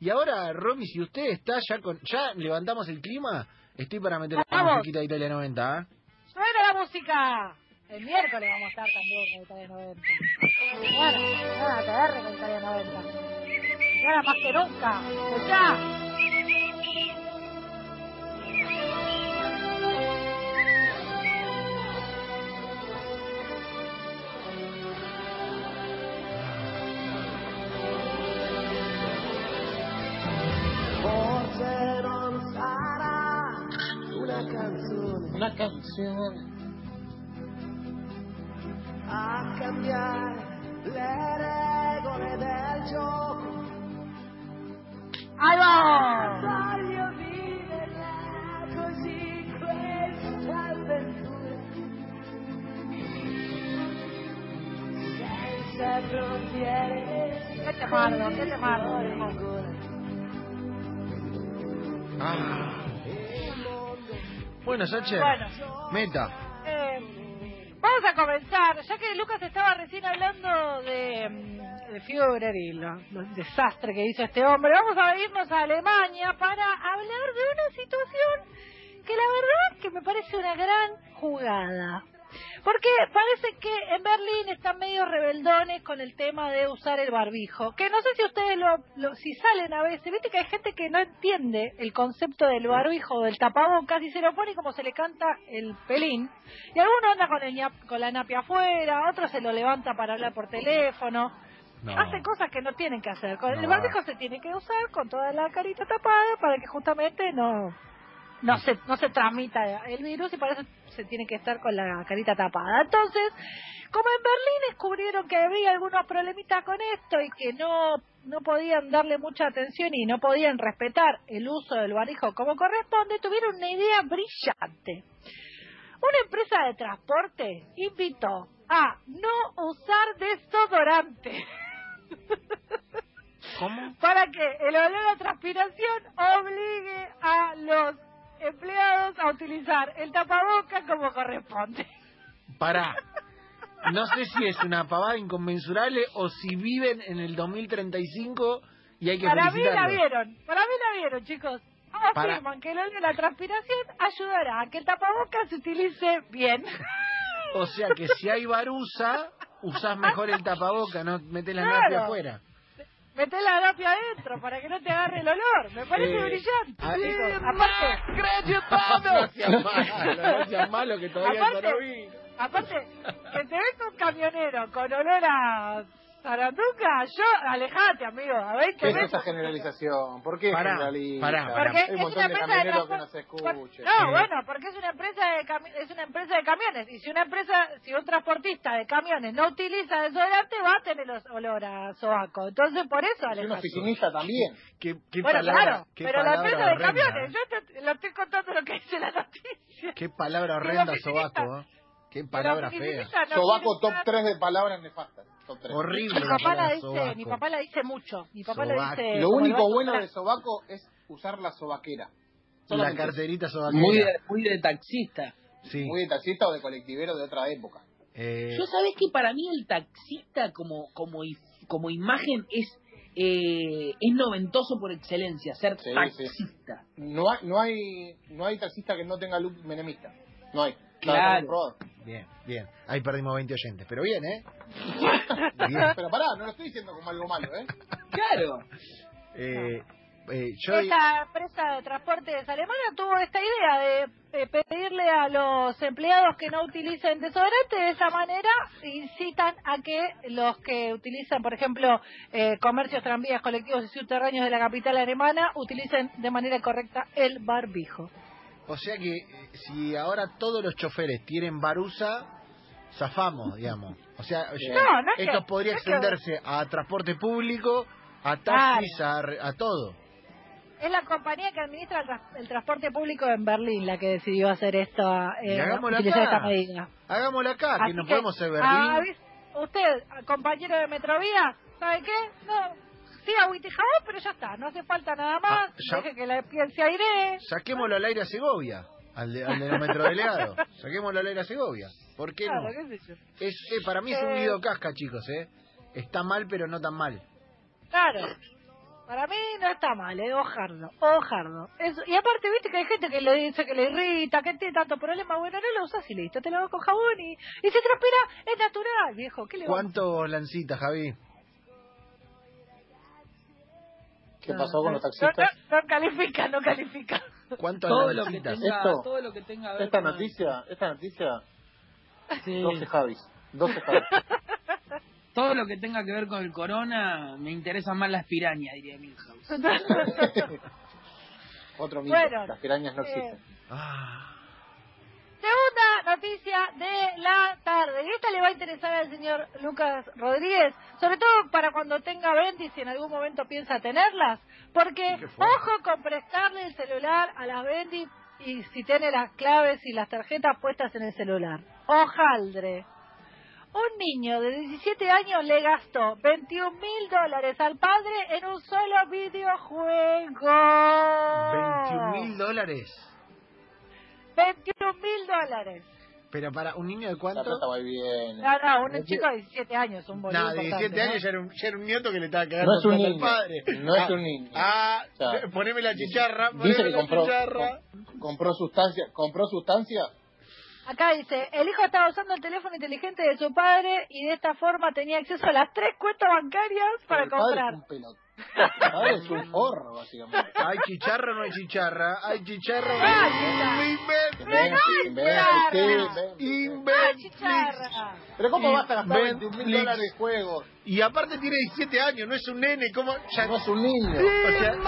Y ahora, Romy, si usted está ya con... ¿Ya levantamos el clima? Estoy para meter la musiquita de Italia 90, ¿ah? ¡Suena la música! El miércoles vamos a estar también con Italia 90. Bueno, nada que ver con Italia 90. Y ahora más que nunca. ¡Escuchá! Una canzone. a cambiare le regole del gioco. ¡Ahí va! Voglio viverla così questa avventura. Senza frontiere. ¡Qué temardo, qué temardo! viejo. Ah. Bueno, Sacher, Bueno. meta. Eh, vamos a comenzar, ya que Lucas estaba recién hablando de, mm, de Führer y lo, que hizo este hombre, vamos a irnos a Alemania para hablar de una situación que la verdad que me parece una gran jugada. Porque parece que en Berlín están medio rebeldones con el tema de usar el barbijo. Que no sé si ustedes lo, lo- si salen a veces, viste que hay gente que no entiende el concepto del barbijo o del tapabocas y se lo pone como se le canta el pelín. Y alguno anda con, el con la napia afuera, otro se lo levanta para hablar por teléfono. No. Hace cosas que no tienen que hacer. Con el barbijo se tiene que usar con toda la carita tapada para que justamente no no se no se transmita el virus y para eso se tiene que estar con la carita tapada. Entonces, como en Berlín descubrieron que había algunos problemitas con esto y que no no podían darle mucha atención y no podían respetar el uso del barbijo como corresponde, tuvieron una idea brillante. Una empresa de transporte invitó a no usar desodorante. ¿Cómo? para que el olor a transpiración obligue a los empleados a utilizar el tapaboca como corresponde. Pará. No sé si es una pavada inconmensurable o si viven en el 2035 y hay que Para mí la vieron, para mí la vieron, chicos. Para- Afirman que el olor a la transpiración ayudará a que el tapaboca se utilice bien. O sea que si hay barusa, usás mejor el tapaboca, no metés la Claro. afuera. Meté la napia adentro para que no te agarre el olor. Me parece brillante. ah, eh, Aparte, no seas malo, no seas malo que todavía Aparte- no vino. Aparte, que te ves un camionero con olor a zaranduca, yo, alejate, amigo. A ver, ¿Qué es esa generalización? ¿Por qué Pará, generaliza? pará, pará. Porque Hay un es montón una de empresa de camioneros que no bueno, porque es una empresa de cami- es una empresa de camiones y si una empresa, si un transportista de camiones no utiliza desodorante va a tener los- olor a sobaco. Entonces por eso, Es un alejate. oficinista también. ¿Qué, qué Bueno, palabra, claro, qué pero la palabra empresa de horrenda, camiones, ¿eh? yo te, lo estoy contando lo que dice la noticia. Qué palabra horrenda, sobaco. ¿eh? Qué palabra fea. Sobaco top usar- 3 de palabras nefastas. Top 3. Horrible Mi papá la dice, mi papá la dice mucho. Mi papá la dice. Lo único bueno de sobaco es usar la sobaquera. La Solamente. carterita sobaquera. Muy de, muy de taxista. Sí. Muy de taxista o de colectivero de otra época. Eh, Yo sabés que para mí el taxista como como como imagen es eh, es noventoso por excelencia, ser Sí, taxista. No hay, no hay, no hay taxista que no tenga look menemista. No hay. Claro. Bien, bien. Ahí perdimos 20 oyentes. Pero bien, ¿eh? Bien. Pero pará, no lo estoy diciendo como algo malo, ¿eh? Claro. Eh, eh, yo... Esta empresa de transportes alemana tuvo esta idea de, de pedirle a los empleados que no utilicen desodorante, de esa manera incitan a que los que utilizan, por ejemplo, eh, comercios, tranvías, colectivos y subterráneos de la capital alemana, utilicen de manera correcta el barbijo. O sea que eh, si ahora todos los choferes tienen barusa, zafamos, digamos. O sea, ya- No, no es esto que- podría no es que- extenderse a transporte público, a taxis, a, re- a todo. Es la compañía que administra el, tras- el transporte público en Berlín la que decidió hacer esto, Y eh, hagámoslo utilizar acá. esta medida. Hagámoslo acá, que no que, podemos ah, Berlín. avis- usted, compañero de Metrovía, ¿sabe qué? No, sí, agüita y jabón, pero ya está, no hace falta nada más. Ah, Deje que la piel se aire. Saquémoslo al aire a Segovia, al de, al de los metrodelegados. Saquémoslo al aire a Segovia. ¿Por qué Claro, no? qué sé yo. Es, eh, para mí es un Eh. video casca, chicos, ¿eh? Está mal, pero no tan mal. Claro. Para mí no está mal, ¿eh? Ojardo, ojardo. Eso. Y aparte, viste que hay gente que le dice que le irrita, que tiene tanto problema. Bueno, no lo usas y listo, te lo hago con jabón y, y si transpira, es natural, viejo. ¿Qué le ¿Cuánto lancita, Javi? ¿Qué pasó con los No, taxistas? no, no califica, no califica. ¿Cuánto Todo lo que tenga, Esto- todo lo que tenga que ver Esta con- noticia, esta noticia, Sí. 12 Javis. 12 Javis. Todo lo que tenga que ver con el corona me interesan más las pirañas, diría Milhouse. Otro mito. Bueno, Las pirañas no eh, existen. Ah, Segunda noticia de la tarde. Y esta le va a interesar al señor Lucas Rodríguez, sobre todo para cuando tenga Bendy, si en algún momento piensa tenerlas. Porque, ojo con prestarle el celular a las Bendy y si tiene las claves y las tarjetas puestas en el celular. Ojaldre. Un niño de 17 años le gastó 21 mil dólares al padre en un solo videojuego. 21 mil dólares. 21 mil dólares. Pero para un niño de La cuánto? plata va y viene. No, no, un chico de 17 años, un boludo No, de importante, 17 ¿no? años ya era, un, ya era un nieto que le estaba cagando No es un al niño. padre. No es Ah, un niño. Ah, O sea, poneme la chicharra, Dice poneme que la compró, chicharra. com- compró sustancia, compró sustancia. Acá dice, el hijo estaba usando el teléfono inteligente de su padre y de esta forma tenía acceso a las tres cuentas bancarias para el padre comprar. es un es un forro, básicamente. ¿Hay chicharra o no hay chicharra? ¿Hay chicharra o no Ah, hay chicharra. ¡Ah, chicharra! Pero ¿cómo vas a gastar Netflix. 21 mil dólares de juegos? Y aparte tiene 17 años, no es un nene, ¿cómo? Ya, No es un niño. o sea,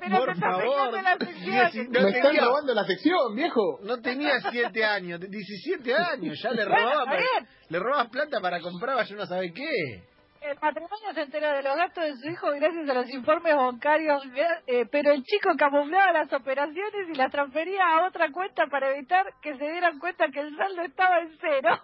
Pero Por está favor, pegando la sección. dieci- Me no están tenía- robando la sección, viejo. No tenía 7 años, 17 años, ya le Bueno, robaba, está para- bien. le robabas plata para comprar, yo no sabe qué. El matrimonio se enteró de los gastos de su hijo gracias a los informes bancarios, eh, pero el chico camuflaba las operaciones y las transfería a otra cuenta para evitar que se dieran cuenta que el saldo estaba en cero.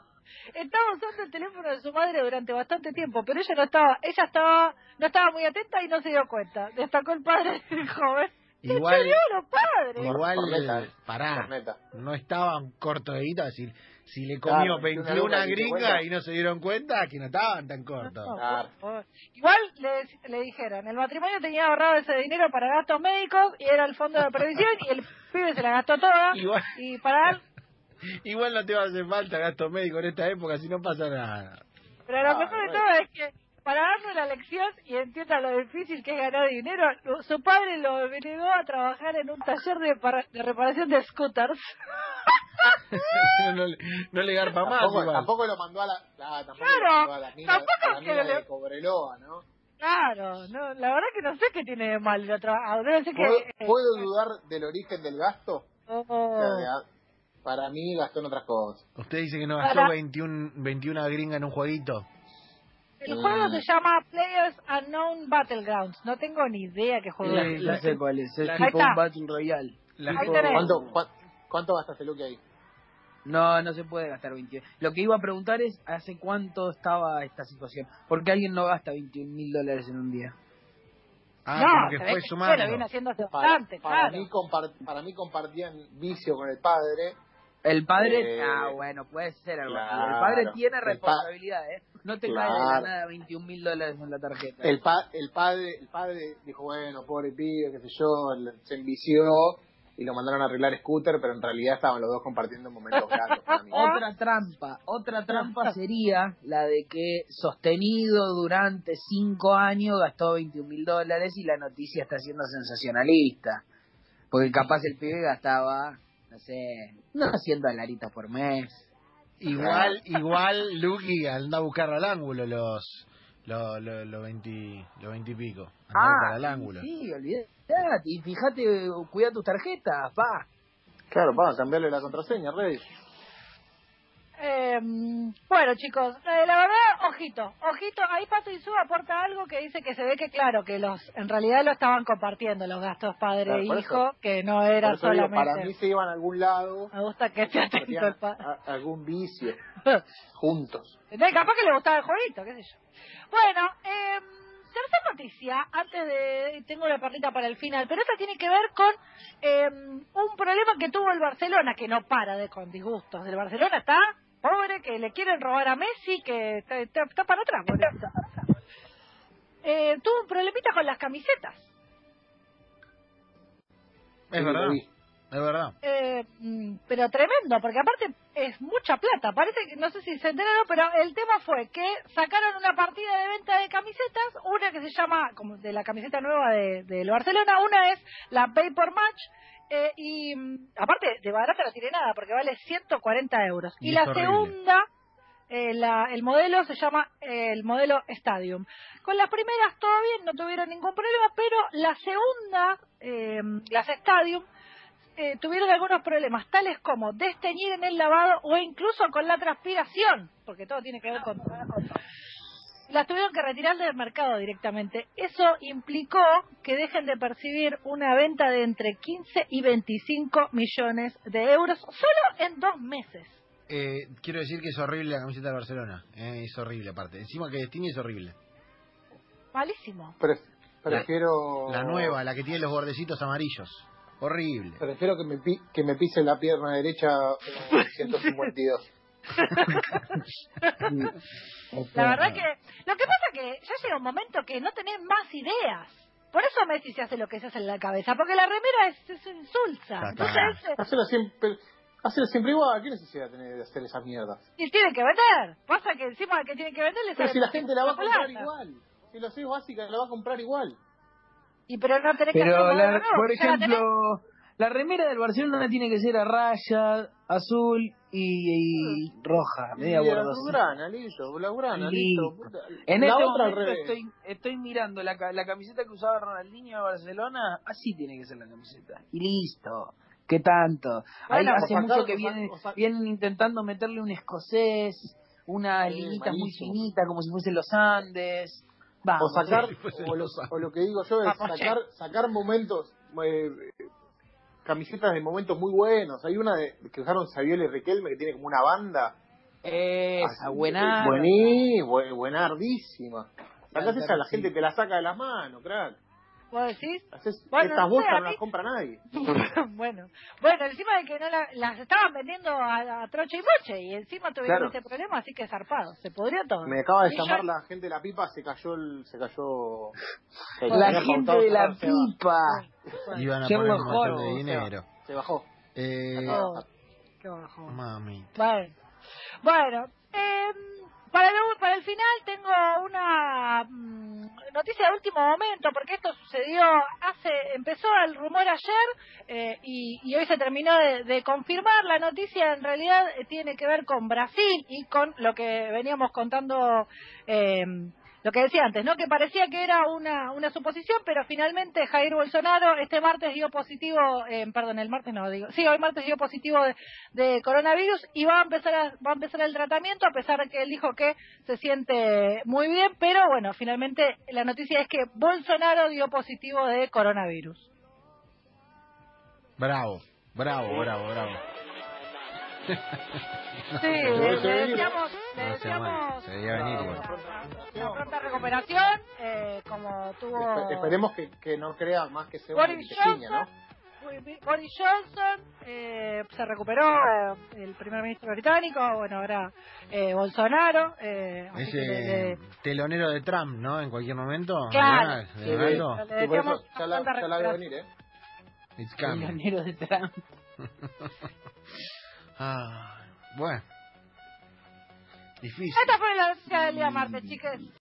Estaba usando el teléfono de su madre durante bastante tiempo, pero ella no estaba, ella estaba, no estaba muy atenta y no se dio cuenta. Destacó el padre del joven. Igual, ¡Se los padres! igual, Corneta, pará, Corneta. no estaban corto de guita, si, si le comió Claro, 21 una luca, gringas y no se dieron cuenta, que no estaban tan cortos. No, Claro. por favor. Igual le, le dijeron, el matrimonio tenía ahorrado ese dinero para gastos médicos y era el fondo de previsión y el pibe se la gastó toda Igual, y para dar, igual no te va a hacer falta gasto médico en esta época si no pasa nada. pero lo Ah, mejor de bueno. todo es que para darle la lección y entienda lo difícil que es ganar dinero, su padre lo obligó a trabajar en un taller de, para- de reparación de scooters. no, le- no le garpa más Tampoco, igual. tampoco lo mandó a la, la- tampoco Claro, lo mandó a la mina, tampoco a la que mina le- de Cobreloa, ¿no? Claro, no, la verdad que no sé qué tiene de mal lo. Debe ser que... ¿Puedo, eh, puedo dudar del origen del gasto? oh, O sea, Para mí gastó en otras cosas. Usted dice que no gastó Para- 21, 21 gringa en un jueguito. El juego Mm. se llama Players Unknown Battlegrounds. No tengo ni idea qué juego Sí, es. ya sé cuál es, es tipo un Battle Royale. ¿Cuánto, cuán- cuánto gastaste, Luque, ahí? No, no se puede gastar 21. Lo que iba a preguntar es, ¿hace cuánto estaba esta situación? Porque alguien no gasta 21 mil dólares en un día. Ah, no, como que fue sumando. lo viene haciendo hace Para, para claro. mí para mí compartían vicio con el padre. El padre, Eh, ah, bueno, puede ser algo claro. El padre tiene El pa- responsabilidad, ¿eh? No te cae de Claro. nada 21 mil dólares en la tarjeta. El, pa- el padre el padre dijo, bueno, pobre pibe, qué sé yo, se envició y lo mandaron a arreglar scooter, pero en realidad estaban los dos compartiendo momentos gratos. Otra trampa, otra trampa sería la de que sostenido durante cinco años gastó 21 mil dólares y la noticia está siendo sensacionalista. Porque capaz el pibe gastaba, no sé, unos 100 dolaritos por mes. Igual, igual, Lucky anda a buscar al ángulo los los los los 20, los 20 y pico. Anda a buscar al ángulo. Ah, sí, olvidate. Y fíjate, cuida tus tarjetas, pa. Claro, vamos a cambiarle la contraseña, Rey. Eh, bueno, chicos, eh, la verdad, ojito, ojito, ahí Pato Isú aporta algo que dice que se ve que, claro, que los en realidad lo estaban compartiendo los gastos padre e hijo, eso- que no era Por eso digo, solamente... para mí se iban a algún lado, Me gusta que esté atento el padre. a- algún vicio, juntos. ¿Entendés? Capaz que le gustaba el jueguito, qué sé yo. Bueno, eh, tercera noticia, antes de... Tengo una perlita para el final, pero esta tiene que ver con eh, un problema que tuvo el Barcelona, que no para de con disgustos. El Barcelona está pobre, que le quieren robar a Messi, que está, está- está para atrás. Eh, tuvo un problemita con las camisetas. Es verdad. Es verdad. Eh, mm, pero tremendo, porque aparte es mucha plata. Parece que, no sé si se enteraron, pero el tema fue que sacaron una partida de venta de camisetas, una que se llama, como de la camiseta nueva de, del Barcelona, una es la Pay por Match, eh, y mm, aparte de barata no tiene nada, porque vale 140 euros. Y la horrible. segunda, eh, la- el modelo se llama eh, el modelo Stadium. Con las primeras todo bien, no tuvieron ningún problema, pero la segunda, eh, las Stadium, eh, tuvieron algunos problemas, tales como desteñir en el lavado o incluso con la transpiración, porque todo tiene que ver con... Las tuvieron que retirar del mercado directamente. Eso implicó que dejen de percibir una venta de entre 15 y 25 millones de euros solo en dos meses. Eh, quiero decir que es horrible la camiseta de Barcelona. eh, es horrible, aparte. Encima que Destiny es horrible. Malísimo. Pre- prefiero... La nueva, la que tiene los bordecitos amarillos. Horrible. Prefiero que me, pi- que me pise la pierna derecha en 152. La verdad que lo que pasa que ya llega un momento que no tenés más ideas. Por eso Messi se hace lo que se hace en la cabeza, porque la remera es, es insulsa. Entonces, eh, Hacelo siempre, siempre igual. ¿Qué necesidad tiene de hacer esa mierda? y tiene que vender. Pasa que encima que tiene que vender le Pero si la gente la va a comprar plata. igual. Si lo haces básica, la va a comprar igual. Y pero no tenés que Pero, la- por ya la tenés. ejemplo, la remera del Barcelona tiene que ser a raya, azul y, y roja, media. Blaugrana, listo, Blaugrana, listo. Listo. En la este otra momento estoy, estoy mirando la, la camiseta que usaba Ronaldinho de Barcelona, así tiene que ser la camiseta. Y listo. ¿Qué tanto? Ahí Bueno, hace o mucho que vienen, o vienen intentando meterle un escocés, unas Sí, linitas muy finitas, como si fuesen los Andes. Vamos, o sacar, o, lo, los- o lo que digo yo es sacar, sacar momentos, eh, camisetas de momentos muy buenos. Hay una de, que usaron Saviola y Riquelme que tiene como una banda. Esa, buena. Buení, bu- buenardísima. Sacás Alta, esa, la gente te la saca de las manos, crack. ¿Vos decís? Haces, Bueno, estas no sé, bolsas no mí- las compra nadie. bueno, bueno, encima de que no la- las estaban vendiendo a, a troche y moche y encima tuvieron Claro. este problema, así que zarpado, se podría todo. Me acaba de Y llamar yo- la gente de la pipa, se cayó el, se cayó. se La gente de la se pipa. Iban a poner un montón de dinero. Se bajó. Eh, Oh, qué bajón. mami. Bueno, bueno eh, para, el, para el final tengo una mm, noticia de último momento, porque esto sucedió hace, empezó el rumor ayer eh, y, y hoy se terminó de, de confirmar. La noticia en realidad eh, tiene que ver con Brasil y con lo que veníamos contando. Eh, lo que decía antes, ¿no? Que parecía que era una, una suposición, pero finalmente Jair Bolsonaro este martes dio positivo, eh, perdón, el martes no digo, sí, hoy martes dio positivo de, de coronavirus y va a empezar a, va a empezar el tratamiento a pesar de que él dijo que se siente muy bien, pero bueno, finalmente la noticia es que Bolsonaro dio positivo de coronavirus. Bravo, bravo, bravo, bravo. Sí, le, deseamos, le No se mal, deseamos se venir una pronta recuperación, eh, como tuvo Espe- Esperemos que, que no crea más que sea una Boris pequeña, ¿no? Johnson, Boris Johnson eh, se recuperó, eh, el primer ministro británico, bueno, ahora eh, Bolsonaro. Eh, le- Ese telonero de Trump, ¿no? En cualquier momento. Claro. Sí, ¿De le Sí, por deseamos eso ya la, pronta ya la veo recuperación. venir, ¿eh? It's El coming. pionero de Trump. Ah, bueno. Difícil. Esta fue la noticia del día martes, chicas.